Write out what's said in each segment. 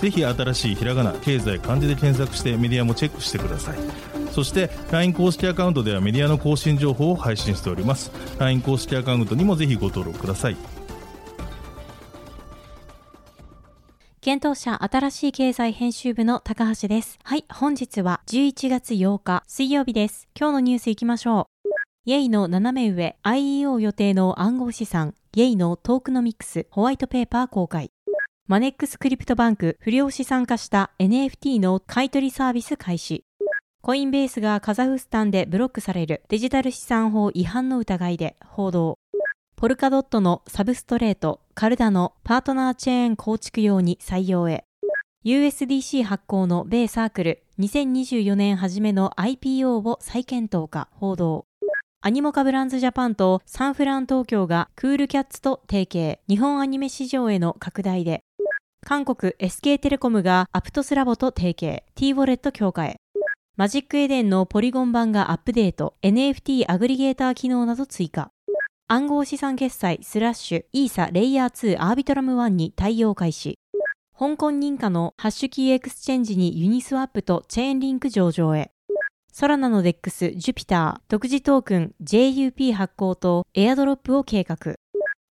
ぜひ新しいひらがな経済漢字で検索してメディアもチェックしてくださいそして LINE 公式アカウントではメディアの更新情報を配信しております LINE 公式アカウントにもぜひご登録ください検討者新しい経済編集部の高橋です。はい、本日は11月8日水曜日です。今日のニュースいきましょう。イェイの斜め上 IEO 予定の暗号資産、イェイのトークノミクスホワイトペーパー公開。マネックスクリプトバンク不良資産化した NFT の買取サービス開始。コインベースがカザフスタンでブロックされるデジタル資産法違反の疑いで報道。ポルカドットのサブストレート、カルダのパートナーチェーン構築用に採用へ。USDC 発行の米サークル、2024年初めの IPO を再検討か報道。アニモカブランズジャパンとサンフラン東京がクールキャッツと提携、日本アニメ市場への拡大で。韓国 SK テレコムがアプトスラボと提携、T ウォレット強化へ。マジックエデンのポリゴン版がアップデート、NFT アグリゲーター機能など追加。暗号資産決済スラッシュイーサレイヤー2アービトラム1に対応開始。香港認可のハッシュキーエクスチェンジにユニスワップとチェーンリンク上場へ。ソラナの DEX、ジュピター、独自トークン JUP 発行とエアドロップを計画。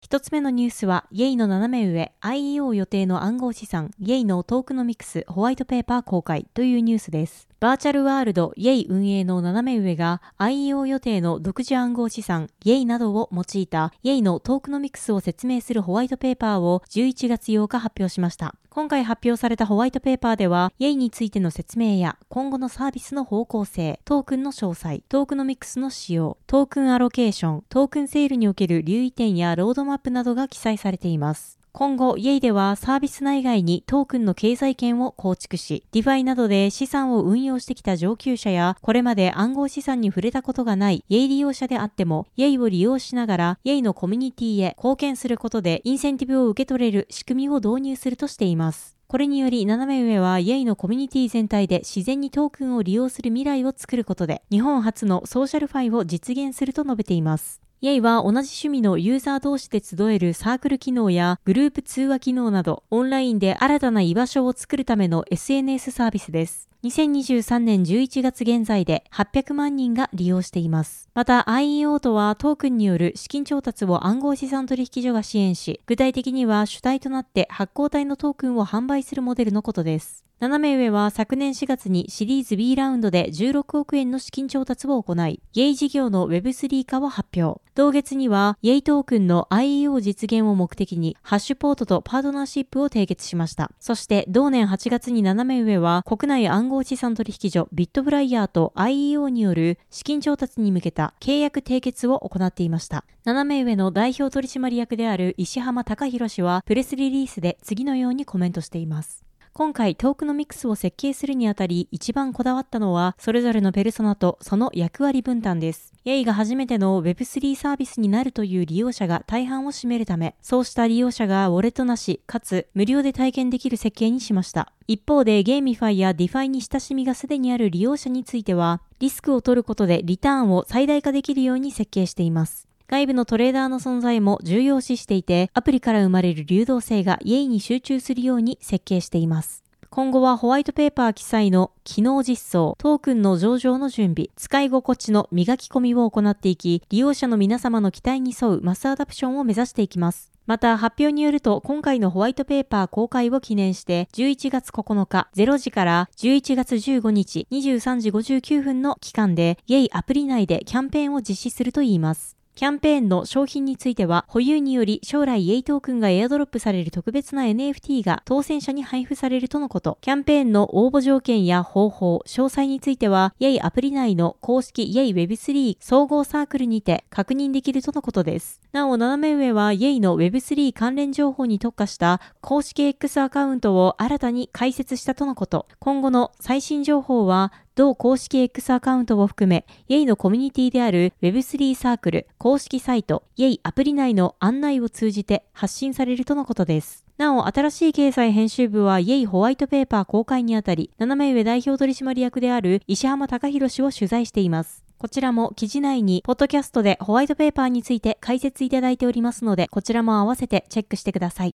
一つ目のニュースは、イェイの斜め上、IEO 予定の暗号資産、イェイのトークノミクスホワイトペーパー公開というニュースです。バーチャルワールド、イェイ運営の斜め上が IEO 予定の独自暗号資産、イェイなどを用いた、イェイのトークノミクスを説明するホワイトペーパーを11月8日発表しました。今回発表されたホワイトペーパーでは、 Yay についての説明や今後のサービスの方向性、トークンの詳細、トークノミクスの仕様、トークンアロケーション、トークンセールにおける留意点やロードマップなどが記載されています。今後、 Yay ではサービス内外にトークンの経済圏を構築し、 DeFi などで資産を運用してきた上級者や、これまで暗号資産に触れたことがない Yay 利用者であっても、 Yay を利用しながら、 Yay のコミュニティへ貢献することで、インセンティブを受け取れる仕組みを導入するとしています。これにより、ナナメウエは、 Yay のコミュニティ全体で自然にトークンを利用する未来を作ることで、日本初の SocialFi を実現すると述べています。 Yay は同じ趣味のユーザー同士で集えるサークル機能やグループ通話機能など、オンラインで新たな居場所を作るための SNS サービスです。2023年11月現在で800万人が利用しています。また IEO とはトークンによる資金調達を暗号資産取引所が支援し、具体的には主体となって発行体のトークンを販売するモデルのことです。斜め上は昨年4月にシリーズ B ラウンドで16億円の資金調達を行い、イェイ事業の Web3 化を発表。同月には、イェイトークンの IEO 実現を目的に、ハッシュポートとパートナーシップを締結しました。そして、同年8月に斜め上は、国内暗号資産取引所ビットフライヤーと IEO による資金調達に向けた契約締結を行っていました。斜め上の代表取締役である石浜隆弘氏は、プレスリリースで次のようにコメントしています。今回トークノミクスを設計するにあたり一番こだわったのはそれぞれのペルソナとその役割分担です。 Yay が初めての Web3 サービスになるという利用者が大半を占めるため、そうした利用者がウォレットなし、かつ無料で体験できる設計にしました。一方で GameFi や DeFi に親しみがすでにある利用者については、リスクを取ることでリターンを最大化できるように設計しています。外部のトレーダーの存在も重要視していて、アプリから生まれる流動性が Yay に集中するように設計しています。今後はホワイトペーパー記載の機能実装、トークンの上場の準備、使い心地の磨き込みを行っていき、利用者の皆様の期待に沿うマスアダプションを目指していきます。また発表によると今回のホワイトペーパー公開を記念して11月9日0時から11月15日23時59分の期間で Yay アプリ内でキャンペーンを実施するといいます。キャンペーンの賞品については、保有により将来 Yay トークンがエアドロップされる特別な NFT が当選者に配布されるとのこと。キャンペーンの応募条件や方法、詳細については、 Yay アプリ内の公式 Yay Web3 総合サークルにて確認できるとのことです。なお、ナナメウエはイェイの Web3 関連情報に特化した公式 X アカウントを新たに開設したとのこと。今後の最新情報は、同公式 X アカウントを含め、イェイのコミュニティである Web3 サークル、公式サイト、イェイアプリ内の案内を通じて発信されるとのことです。なお、新しい経済編集部はイェイホワイトペーパー公開にあたり、斜め上代表取締役である石浜隆弘氏を取材しています。こちらも記事内に、ポッドキャストでホワイトペーパーについて解説いただいておりますので、こちらも合わせてチェックしてください。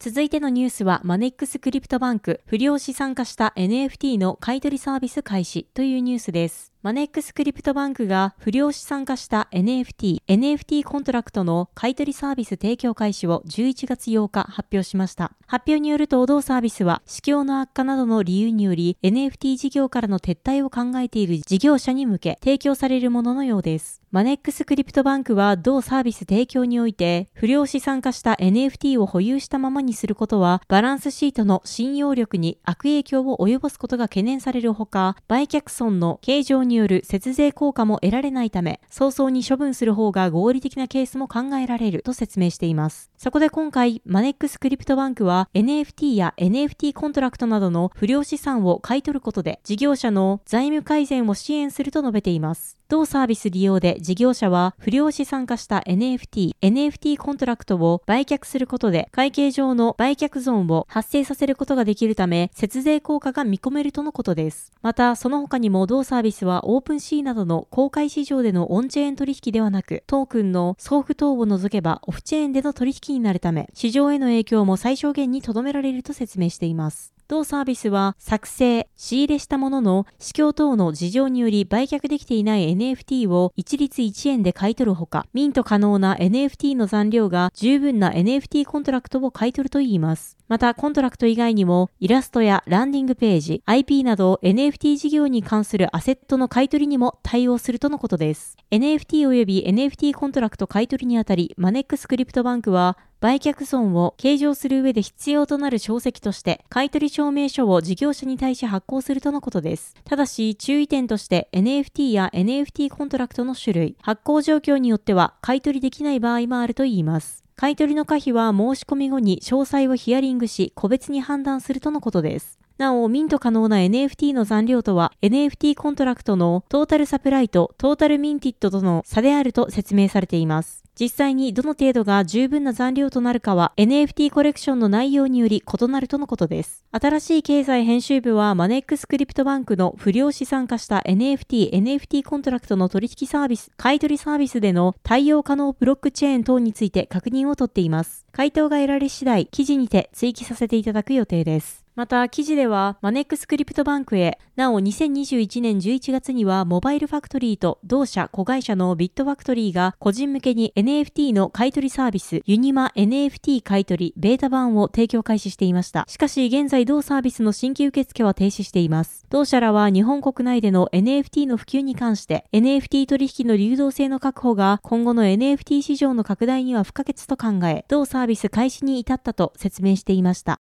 続いてのニュースは、マネックスクリプトバンク、不良資産化した NFT の買取サービス開始というニュースです。マネックスクリプトバンクが不良資産化した NFT、NFT コントラクトの買取サービス提供開始を11月8日発表しました。発表によると、同サービスは、市況の悪化などの理由により、NFT 事業からの撤退を考えている事業者に向け提供されるもののようです。マネックスクリプトバンクは同サービス提供において、不良資産化した NFT を保有したままにすることは、バランスシートの信用力に悪影響を及ぼすことが懸念されるほか、売却損の計上にによる節税効果も得られないため、早々に処分する方が合理的なケースも考えられると説明しています。そこで今回、マネックスクリプトバンクは NFT や NFT コントラクトなどの不良資産を買い取ることで、事業者の財務改善を支援すると述べています。同サービス利用で事業者は不良資産化した NFT、NFT コントラクトを売却することで会計上の売却損を発生させることができるため節税効果が見込めるとのことです。また、その他にも同サービスは OpenSea などの公開市場でのオンチェーン取引ではなく、トークンの送付等を除けばオフチェーンでの取引になるため、市場への影響も最小限に留められると説明しています。同サービスは作成、仕入れしたものの市況等の事情により売却できていない NFT を一律1円で買い取るほか、ミント可能な NFT の残量が十分な NFT コントラクトを買い取るといいます。また、コントラクト以外にも、イラストやランディングページ、IP など NFT 事業に関するアセットの買取にも対応するとのことです。NFT 及び NFT コントラクト買取にあたり、マネックスクリプトバンクは、売却損を計上する上で必要となる証跡として、買取証明書を事業者に対し発行するとのことです。ただし、注意点として NFT や NFT コントラクトの種類、発行状況によっては買取できない場合もあるといいます。買取の可否は申し込み後に詳細をヒアリングし、個別に判断するとのことです。なお、ミント可能な NFT の残量とは、NFT コントラクトの total supply と total minted との差であると説明されています。実際にどの程度が十分な残量となるかは NFT コレクションの内容により異なるとのことです。新しい経済編集部はマネックスクリプトバンクの不良資産化した NFT、NFT コントラクトの取引サービス、買取サービスでの対応可能ブロックチェーン等について確認を取っています。回答が得られ次第、記事にて追記させていただく予定です。また、記事では、マネックスクリプトバンクへ、なお2021年11月には、モバイルファクトリーと同社子会社のビットファクトリーが、個人向けに NFT の買取サービス、ユニマ NFT 買取ベータ版を提供開始していました。しかし、現在同サービスの新規受付は停止しています。同社らは日本国内での NFT の普及に関して、NFT 取引の流動性の確保が今後の NFT 市場の拡大には不可欠と考え、同サービス開始に至ったと説明していました。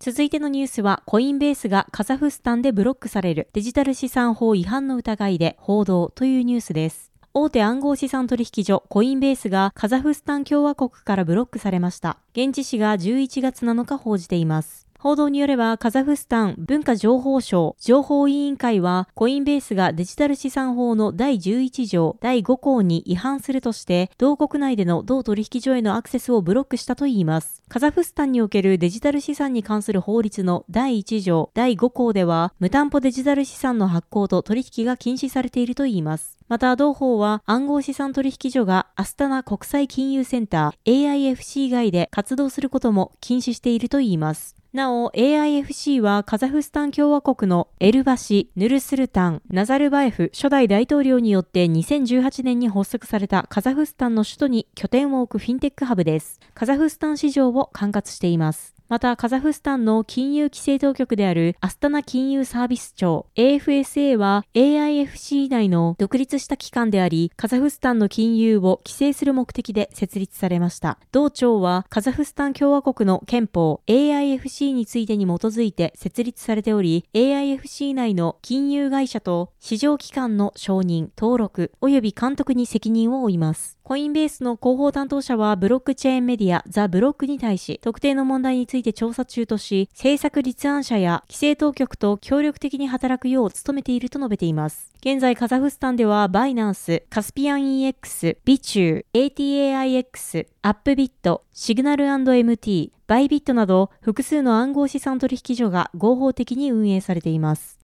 続いてのニュースは、コインベースがカザフスタンでブロックされるデジタル資産法違反の疑いで報道というニュースです。大手暗号資産取引所コインベースがカザフスタン共和国からブロックされました。現地紙が11月7日報じています。報道によれば、カザフスタン文化情報省情報委員会は、コインベースがデジタル資産法の第11条第5項に違反するとして、同国内での同取引所へのアクセスをブロックしたといいます。カザフスタンにおけるデジタル資産に関する法律の第1条第5項では、無担保デジタル資産の発行と取引が禁止されているといいます。また、同法は暗号資産取引所がアスタナ国際金融センター AIFC 外で活動することも禁止しているといいます。なお、AIFC はカザフスタン共和国のエルバシ、ヌルスルタン、ナザルバエフ初代大統領によって2018年に発足されたカザフスタンの首都に拠点を置くフィンテックハブです。カザフスタン市場を管轄しています。また、カザフスタンの金融規制当局であるアスタナ金融サービス庁 AFSA は AIFC 内の独立した機関であり、カザフスタンの金融を規制する目的で設立されました。同庁はカザフスタン共和国の憲法 AIFC についてに基づいて設立されており、AIFC 内の金融会社と市場機関の承認、登録及び監督に責任を負います。コインベースの広報担当者はブロックチェーンメディアザ・ブロックに対し特定の問題について調査中とし政策立案者や規制当局と協力的に働くよう努めていると述べています。現在カザフスタンではバイナンス、カスピアン EX、ビチュー、ATAIX、アップビット、シグナル &MT、バイビットなど複数の暗号資産取引所が合法的に運営されています。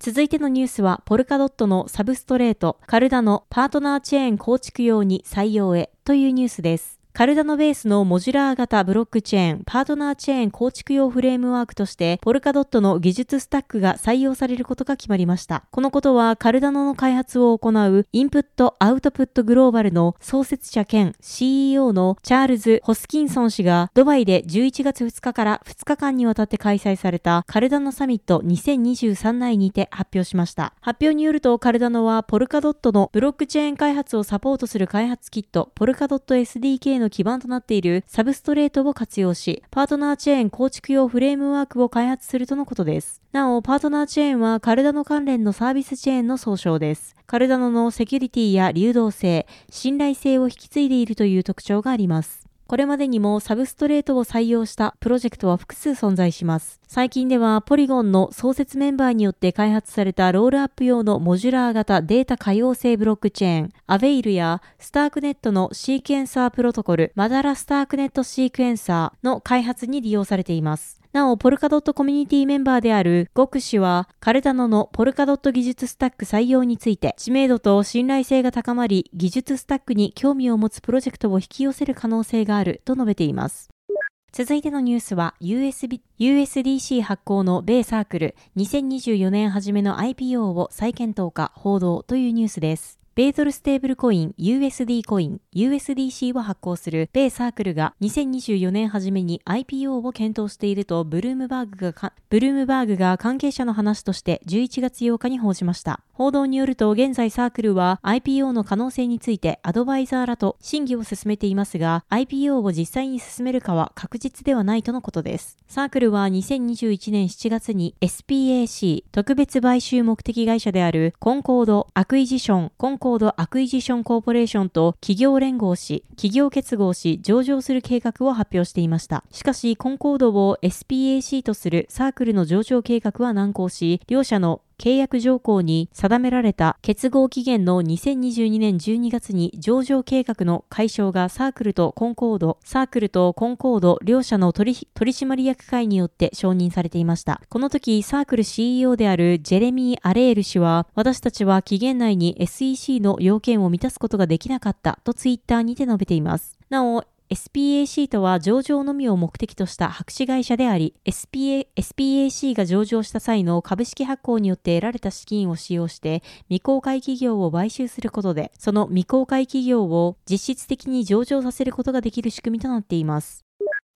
続いてのニュースは、ポルカドットのサブストレート、カルダのパートナーチェーン構築用に採用へというニュースです。カルダノベースのモジュラー型ブロックチェーン、パートナーチェーン構築用フレームワークとして、ポルカドットの技術スタックが採用されることが決まりました。このことは、カルダノの開発を行うインプット・アウトプットグローバルの創設者兼 CEO のチャールズ・ホスキンソン氏が、ドバイで11月2日から2日間にわたって開催されたカルダノサミット2023内にて発表しました。発表によると、カルダノはポルカドットのブロックチェーン開発をサポートする開発キット、ポルカドット SDK のの基盤となっているサブストレートを活用し、パートナーチェーン構築用フレームワークを開発するとのことです。なお、パートナーチェーンはカルダノ関連のサービスチェーンの総称です。カルダノのセキュリティや流動性、信頼性を引き継いでいるという特徴があります。これまでにもサブストレートを採用したプロジェクトは複数存在します。最近ではポリゴンの創設メンバーによって開発されたロールアップ用のモジュラー型データ可用性ブロックチェーン、アベイルやスタークネットのシークエンサープロトコル、マダラスタークネットシークエンサーの開発に利用されています。なお、ポルカドットコミュニティメンバーであるゴク氏は、カルダノのポルカドット技術スタック採用について、知名度と信頼性が高まり、技術スタックに興味を持つプロジェクトを引き寄せる可能性があると述べています。続いてのニュースは USB USDC 発行の米サークル2024年初めの IPO を再検討か報道というニュースです。ベーゾルステーブルコイン USD コイン USDC を発行する米サークルが2024年初めに IPO を検討しているとブルームバーグがブルームバーグが関係者の話として11月8日に報じました。報道によると現在サークルは IPO の可能性についてアドバイザーらと審議を進めていますが IPO を実際に進めるかは確実ではないとのことです。サークルは2021年7月に SPAC 特別買収目的会社であるコンコードアクイジションコンコードアクイジションコーポレーションと企業連合し企業結合し上場する計画を発表していました。しかしコンコードを SPAC とするサークルの上場計画は難航し両社の契約条項に定められた結合期限の2022年12月に上場計画の解消がサークルとコンコード、サークルとコンコード両社の取締役会によって承認されていました。この時、サークル CEO であるジェレミー・アレール氏は、私たちは期限内に SEC の要件を満たすことができなかったとツイッターにて述べています。なお、SPAC とは上場のみを目的とした白紙会社であり、SPA、SPAC が上場した際の株式発行によって得られた資金を使用して未公開企業を買収することで、その未公開企業を実質的に上場させることができる仕組みとなっています。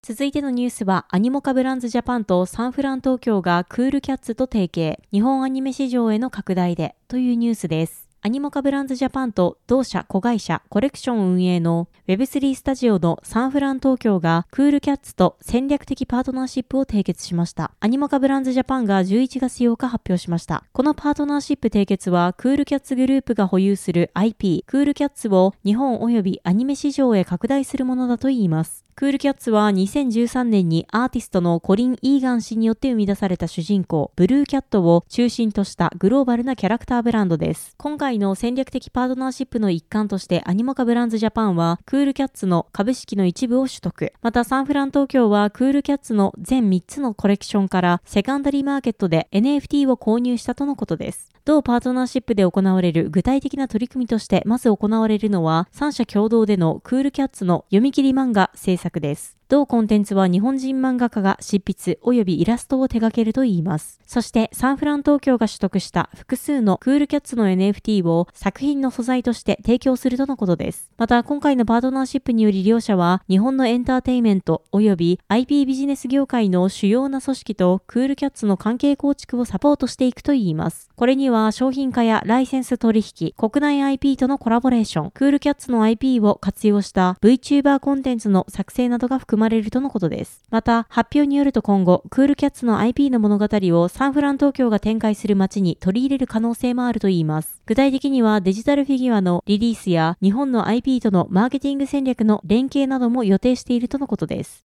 続いてのニュースは、アニモカブランズジャパンとサンフラン東京がクールキャッツと提携、日本アニメ市場への拡大で、というニュースです。アニモカブランズジャパンと同社子会社コレクション運営の Web3 スタジオのサンフラン東京がクールキャッツと戦略的パートナーシップを締結しました。アニモカブランズジャパンが11月8日発表しました。このパートナーシップ締結はクールキャッツグループが保有する IP クールキャッツを日本及びアニメ市場へ拡大するものだといいます。クールキャッツは2013年にアーティストのコリン・イーガン氏によって生み出された主人公、ブルーキャットを中心としたグローバルなキャラクターブランドです。今回の戦略的パートナーシップの一環としてアニモカブランズジャパンはクールキャッツの株式の一部を取得。またサンフラン東京はクールキャッツの全3つのコレクションからセカンダリーマーケットで NFT を購入したとのことです。同パートナーシップで行われる具体的な取り組みとしてまず行われるのは3社共同でのクールキャッツの読み切り漫画制作です。同コンテンツは日本人漫画家が執筆及びイラストを手掛けるといいます。そしてサンフラン東京が取得した複数のクールキャッツの NFT を作品の素材として提供するとのことです。また今回のパートナーシップにより両社は日本のエンターテイメント及び IP ビジネス業界の主要な組織とクールキャッツの関係構築をサポートしていくといいます。これには商品化やライセンス取引、国内 IP とのコラボレーション、クールキャッツの IP を活用した VTuber コンテンツの作成などが含まれるとのことです。また、発表によると今後、クールキャッツの IP の物語をサンフラン東京が展開する街に取り入れる可能性もあるといいます。具体的にはデジタルフィギュアのリリースや日本の IP とのマーケティング戦略の連携なども予定しているとのことです。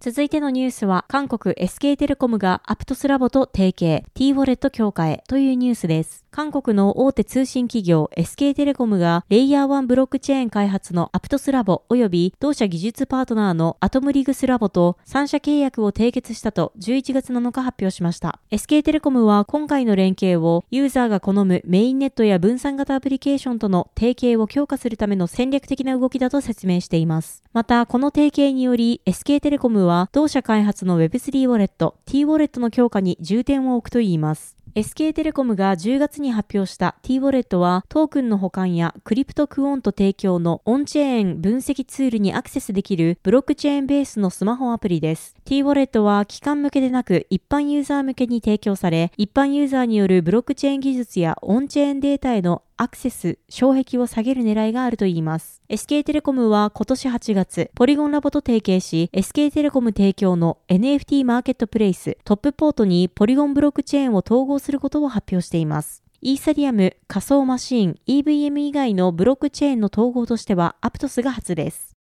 続いてのニュースは、韓国 SK テレコムがアプトスラボと提携、T ウォレット強化へというニュースです。韓国の大手通信企業 SK テレコムがレイヤー1ブロックチェーン開発のアプトスラボ及び同社技術パートナーのアトムリグスラボと3社契約を締結したと11月7日発表しました。SK テレコムは今回の連携をユーザーが好むメインネットや分散型アプリケーションとの提携を強化するための戦略的な動きだと説明しています。また、この提携により SK テレコムは同社開発の Web3 ウォレット T ウォレットの強化に重点を置くといいます。SK テレコムが10月に発表した T ウォレットはトークンの保管やクリプトクオント提供のオンチェーン分析ツールにアクセスできるブロックチェーンベースのスマホアプリです。T ウォレットは機関向けでなく一般ユーザー向けに提供され、一般ユーザーによるブロックチェーン技術やオンチェーンデータへのアクセス、障壁を下げる狙いがあるといいます。SK テレコムは今年8月、ポリゴンラボと提携し、SK テレコム提供の NFT マーケットプレイス、トップポートにポリゴンブロックチェーンを統合することを発表しています。イーサリアム、仮想マシーン、EVM 以外のブロックチェーンの統合としてはアプトスが初です。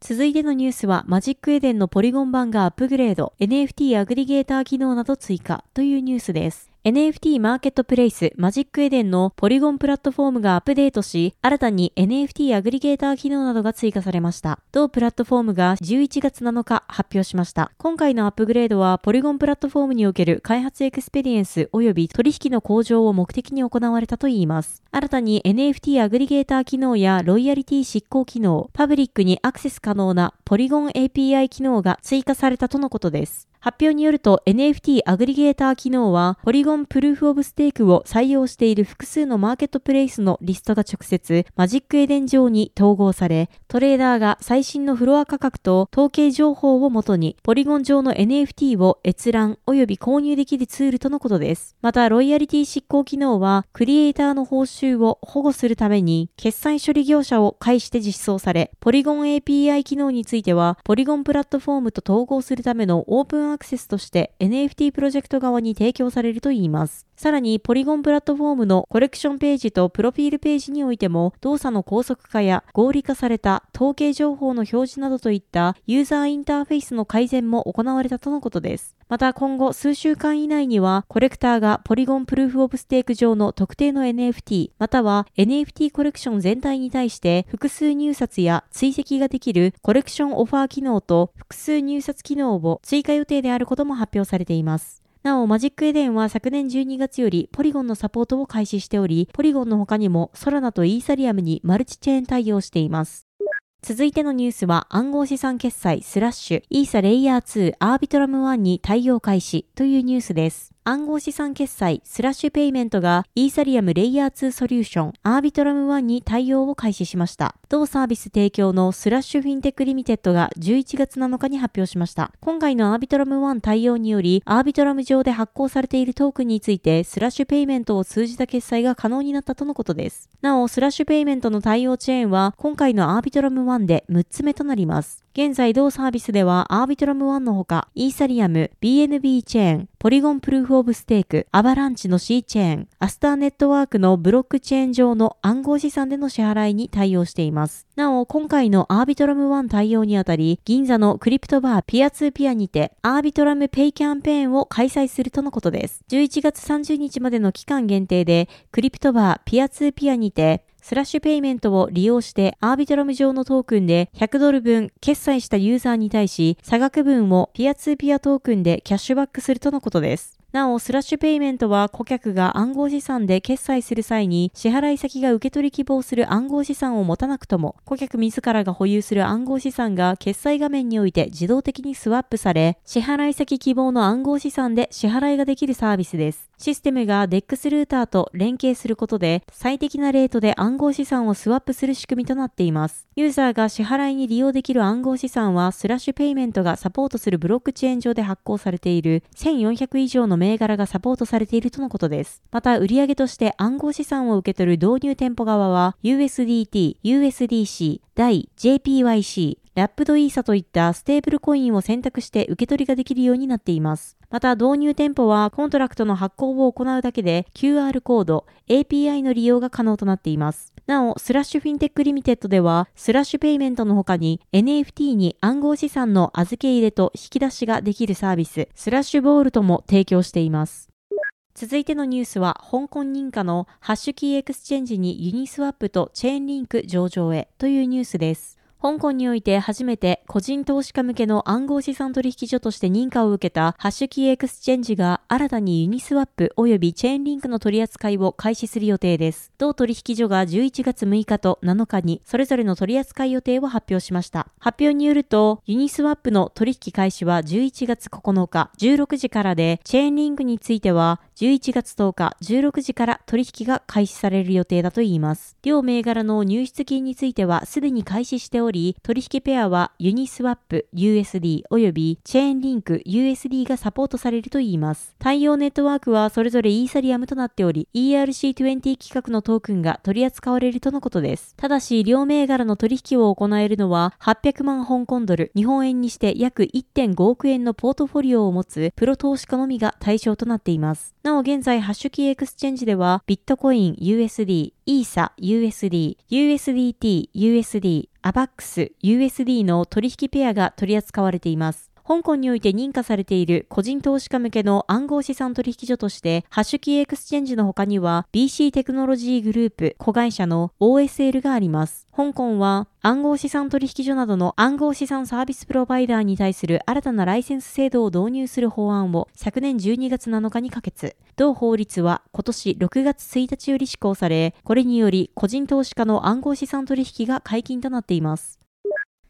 続いてのニュースは、マジックエデンのポリゴン版がアップグレード、NFT アグリゲーター機能など追加というニュースです。NFT マーケットプレイスマジックエデンのポリゴンプラットフォームがアップデートし、新たに NFT アグリゲーター機能などが追加されました。同プラットフォームが11月7日発表しました。今回のアップグレードは、ポリゴンプラットフォームにおける開発エクスペリエンス及び取引の向上を目的に行われたといいます。新たに NFT アグリゲーター機能やロイヤリティ執行機能、パブリックにアクセス可能なポリゴン API 機能が追加されたとのことです。発表によると NFT アグリゲーター機能はポリゴンプルーフオブステークを採用している複数のマーケットプレイスのリストが直接マジックエデン上に統合され、トレーダーが最新のフロア価格と統計情報をもとにポリゴン上の NFT を閲覧及び購入できるツールとのことです。また、ロイヤリティ執行機能はクリエイターの報酬を保護するために決済処理業者を介して実装され、ポリゴン API 機能についてはポリゴンプラットフォームと統合するためのオープンアクセスとして NFT プロジェクト側に提供されるといいます。さらに、ポリゴンプラットフォームのコレクションページとプロフィールページにおいても、動作の高速化や合理化された統計情報の表示などといったユーザーインターフェースの改善も行われたとのことです。また今後数週間以内には、コレクターがポリゴンプルーフオブステーク上の特定の NFT、または NFT コレクション全体に対して複数入札や追跡ができるコレクションオファー機能と複数入札機能を追加予定であることも発表されています。なお、マジックエデンは昨年12月よりポリゴンのサポートを開始しており、ポリゴンの他にもソラナとイーサリアムにマルチチェーン対応しています。続いてのニュースは暗号資産決済スラッシュイーサレイヤー2アービトラム1に対応開始というニュースです。暗号資産決済スラッシュペイメントがイーサリアムレイヤー2ソリューションアービトラム1に対応を開始しました。同サービス提供のスラッシュフィンテックリミテッドが11月7日に発表しました。今回のアービトラム1対応により、アービトラム上で発行されているトークンについてスラッシュペイメントを通じた決済が可能になったとのことです。なお、スラッシュペイメントの対応チェーンは今回のアービトラム1で6つ目となります。現在同サービスではアービトラム1のほか、イーサリアム、BNB チェーン、ポリゴンプルーフオブステーク、アバランチの C チェーン、アスターネットワークのブロックチェーン上の暗号資産での支払いに対応しています。なお、今回のアービトラム1対応にあたり、銀座のクリプトバーピアツーピアにて、アービトラムペイキャンペーンを開催するとのことです。11月30日までの期間限定で、クリプトバーピアツーピアにて、スラッシュペイメントを利用してアービトラム上のトークンで100ドル分決済したユーザーに対し差額分をピアツーピアトークンでキャッシュバックするとのことです。なお、スラッシュペイメントは顧客が暗号資産で決済する際に支払い先が受け取り希望する暗号資産を持たなくとも、顧客自らが保有する暗号資産が決済画面において自動的にスワップされ、支払い先希望の暗号資産で支払いができるサービスです。システムが DEX ルーターと連携することで最適なレートで暗号資産をスワップする仕組みとなっています。ユーザーが支払いに利用できる暗号資産はスラッシュペイメントがサポートするブロックチェーン上で発行されている1400以上の銘柄がサポートされているとのことです。また売上として暗号資産を受け取る導入店舗側は USDT、USDC、DAI、JPYC、ラップドイーサといったステーブルコインを選択して受け取りができるようになっています。また導入店舗はコントラクトの発行を行うだけで QR コード、API の利用が可能となっています。なお、 Slash Fintech Limited では、 Slash Payments の他に NFT に暗号資産の預け入れと引き出しができるサービス、 Slash Vault も提供しています。続いてのニュースは、香港認可の HashKey Exchange に Uniswap と Chainlink 上場へというニュースです。香港において初めて個人投資家向けの暗号資産取引所として認可を受けた HashKey Exchange が新たに Uniswap 及び Chainlink の取り扱いを開始する予定です。同取引所が11月6日と7日にそれぞれの取り扱い予定を発表しました。発表によると、 Uniswap の取引開始は11月9日16時からで、 Chainlink については11月10日16時から取引が開始される予定だといいます。両銘柄の入出金についてはすでに開始しており、り、取引ペアは Uniswap USD 及び Chainlink USD がサポートされるといいます。対応ネットワークはそれぞれイーサリアムとなっており、ERC20 規格のトークンが取り扱われるとのことです。ただし、両銘柄の取引を行えるのは800万香港ドル、日本円にして約1.5億円のポートフォリオを持つプロ投資家のみが対象となっています。なお現在、 HashKey Exchange では、ビットコイン USD、イーサ USD、USDT、USD、 AVAX、USD の取引ペアが取り扱われています。香港において認可されている個人投資家向けの暗号資産取引所として、 HashKey Exchange の他には BC テクノロジーグループ子会社の OSL があります。香港は暗号資産取引所などの暗号資産サービスプロバイダーに対する新たなライセンス制度を導入する法案を昨年12月7日に可決。同法律は今年6月1日より施行され、これにより個人投資家の暗号資産取引が解禁となっています。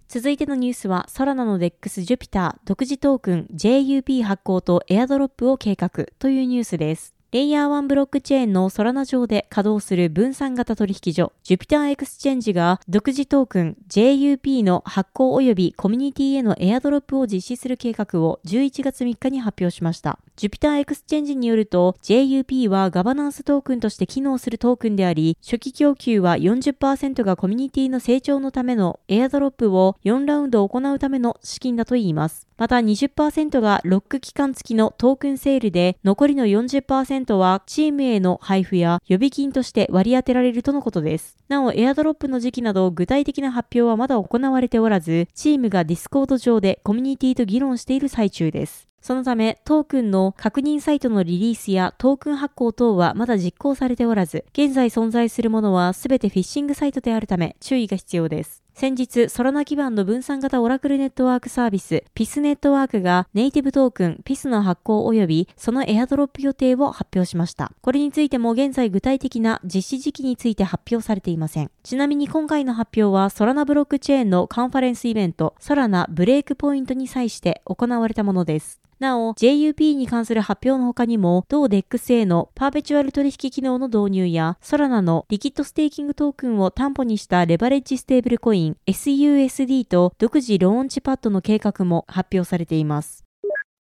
続いてのニュースは、ソラナの DEX Jupiter 独自トークン JUP 発行とエアドロップを計画というニュースです。レイヤー1ブロックチェーンのソラナ上で稼働する分散型取引所、 Jupiter Exchange が独自トークン JUP の発行及びコミュニティへのエアドロップを実施する計画を11月3日に発表しました。 Jupiter Exchange によると、JUP はガバナンストークンとして機能するトークンであり、初期供給は40%がコミュニティの成長のためのエアドロップを4ラウンド行うための資金だといいます。また20%がロック期間付きのトークンセールで、残りの40%はチームへの配布や予備金として割り当てられるとのことです。なお、エアドロップの時期など具体的な発表はまだ行われておらず、チームが Discord 上でコミュニティと議論している最中です。そのため、トークンの確認サイトのリリースやトークン発行等はまだ実行されておらず、現在存在するものはすべてフィッシングサイトであるため注意が必要です。先日、ソラナ基盤の分散型オラクルネットワークサービス、 Pyth ネットワークがネイティブトークン、 Pyth の発行及びそのエアドロップ予定を発表しました。これについても現在具体的な実施時期について発表されていません。ちなみに今回の発表はソラナブロックチェーンのカンファレンスイベント、 Solana Breakpoint に際して行われたものです。なお、JUP に関する発表の他にも、同 DEX のパーペチュアル取引機能の導入や、ソラナのリキッドステーキングトークンを担保にしたレバレッジステーブルコイン SUSD と独自ローンチパッドの計画も発表されています。